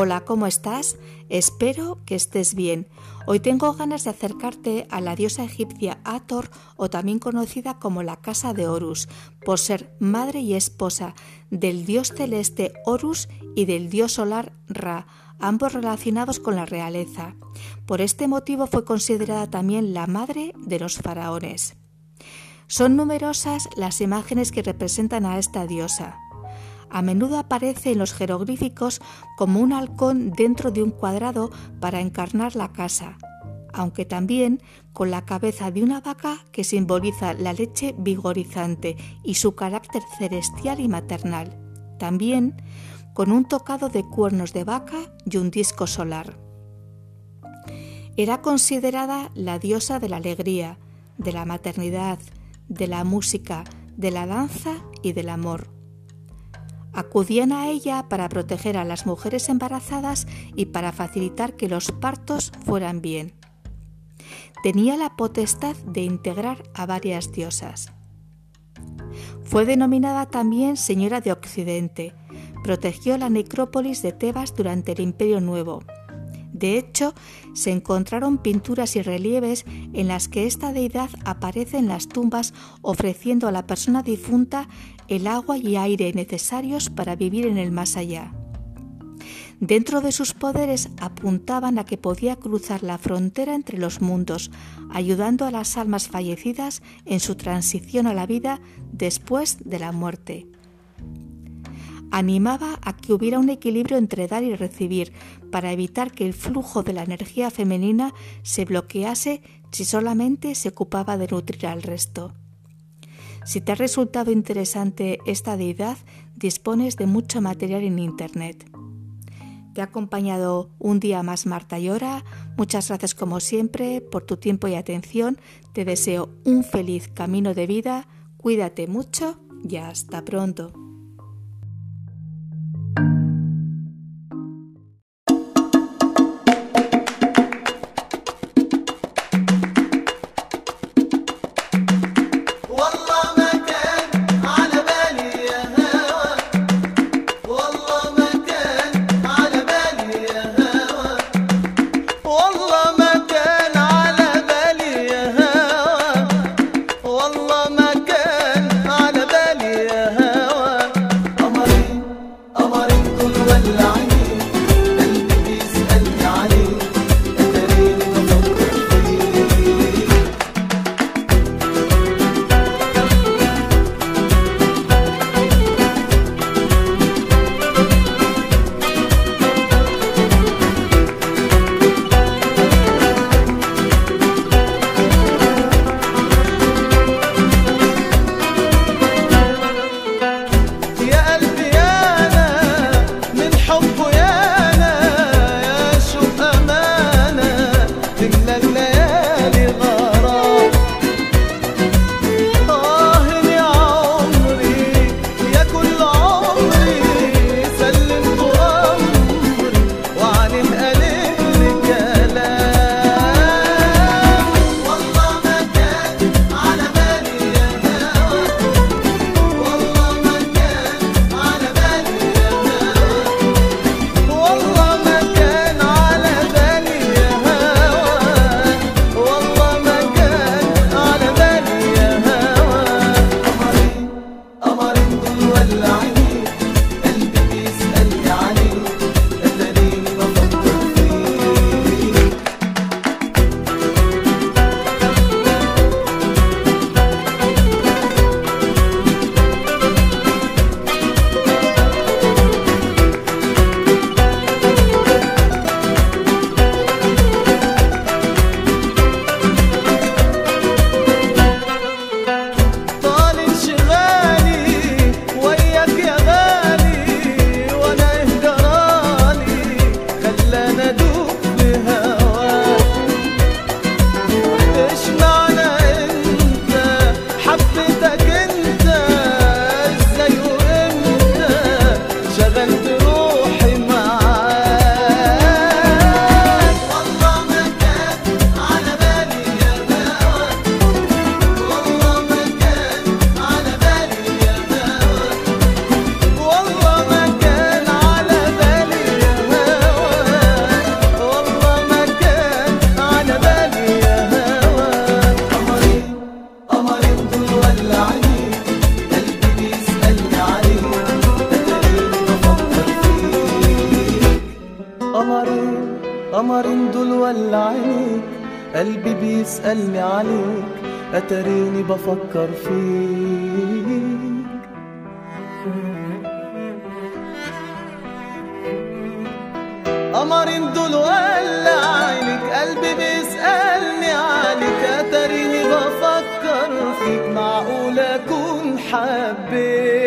Hola, ¿cómo estás? Espero que estés bien. Hoy tengo ganas de acercarte a la diosa egipcia Ator o también conocida como la casa de Horus, por ser madre y esposa del dios celeste Horus y del dios solar Ra, ambos relacionados con la realeza. Por este motivo fue considerada también la madre de los faraones. Son numerosas las imágenes que representan a esta diosa a menudo aparece en los jeroglíficos como un halcón dentro de un cuadrado para encarnar la casa, aunque también con la cabeza de una vaca que simboliza la leche vigorizante y su carácter celestial y maternal, también con un tocado de cuernos de vaca y un disco solar. Era considerada la diosa de la alegría, de la maternidad, de la música, de la danza y del amor acudían a ella para proteger a las mujeres embarazadas y para facilitar que los partos fueran bien. Tenía la potestad de integrar a varias diosas. Fue denominada también Señora de Occidente. Protegió la necrópolis de Tebas durante el Imperio Nuevo de hecho, se encontraron pinturas y relieves en las que esta deidad aparece en las tumbas ofreciendo a la persona difunta el agua y aire necesarios para vivir en el más allá. Dentro de sus poderes apuntaban a que podía cruzar la frontera entre los mundos, ayudando a las almas fallecidas en su transición a la vida después de la muerte animaba a que hubiera un equilibrio entre dar y recibir para evitar que el flujo de la energía femenina se bloquease si solamente se ocupaba de nutrir al resto. Si te ha resultado interesante esta deidad, dispones de mucho material en Internet. Te ha acompañado un día más Marta Llora. Muchas gracias como siempre por tu tiempo y atención. Te deseo un feliz camino de vida. Cuídate mucho y hasta pronto. قلبي بيسألني عليك أتريني بفكر فيك. قمرين دول ولا عينك قلبي بيسألني عليك أتريني بفكر فيك. معقول أكون حبيت؟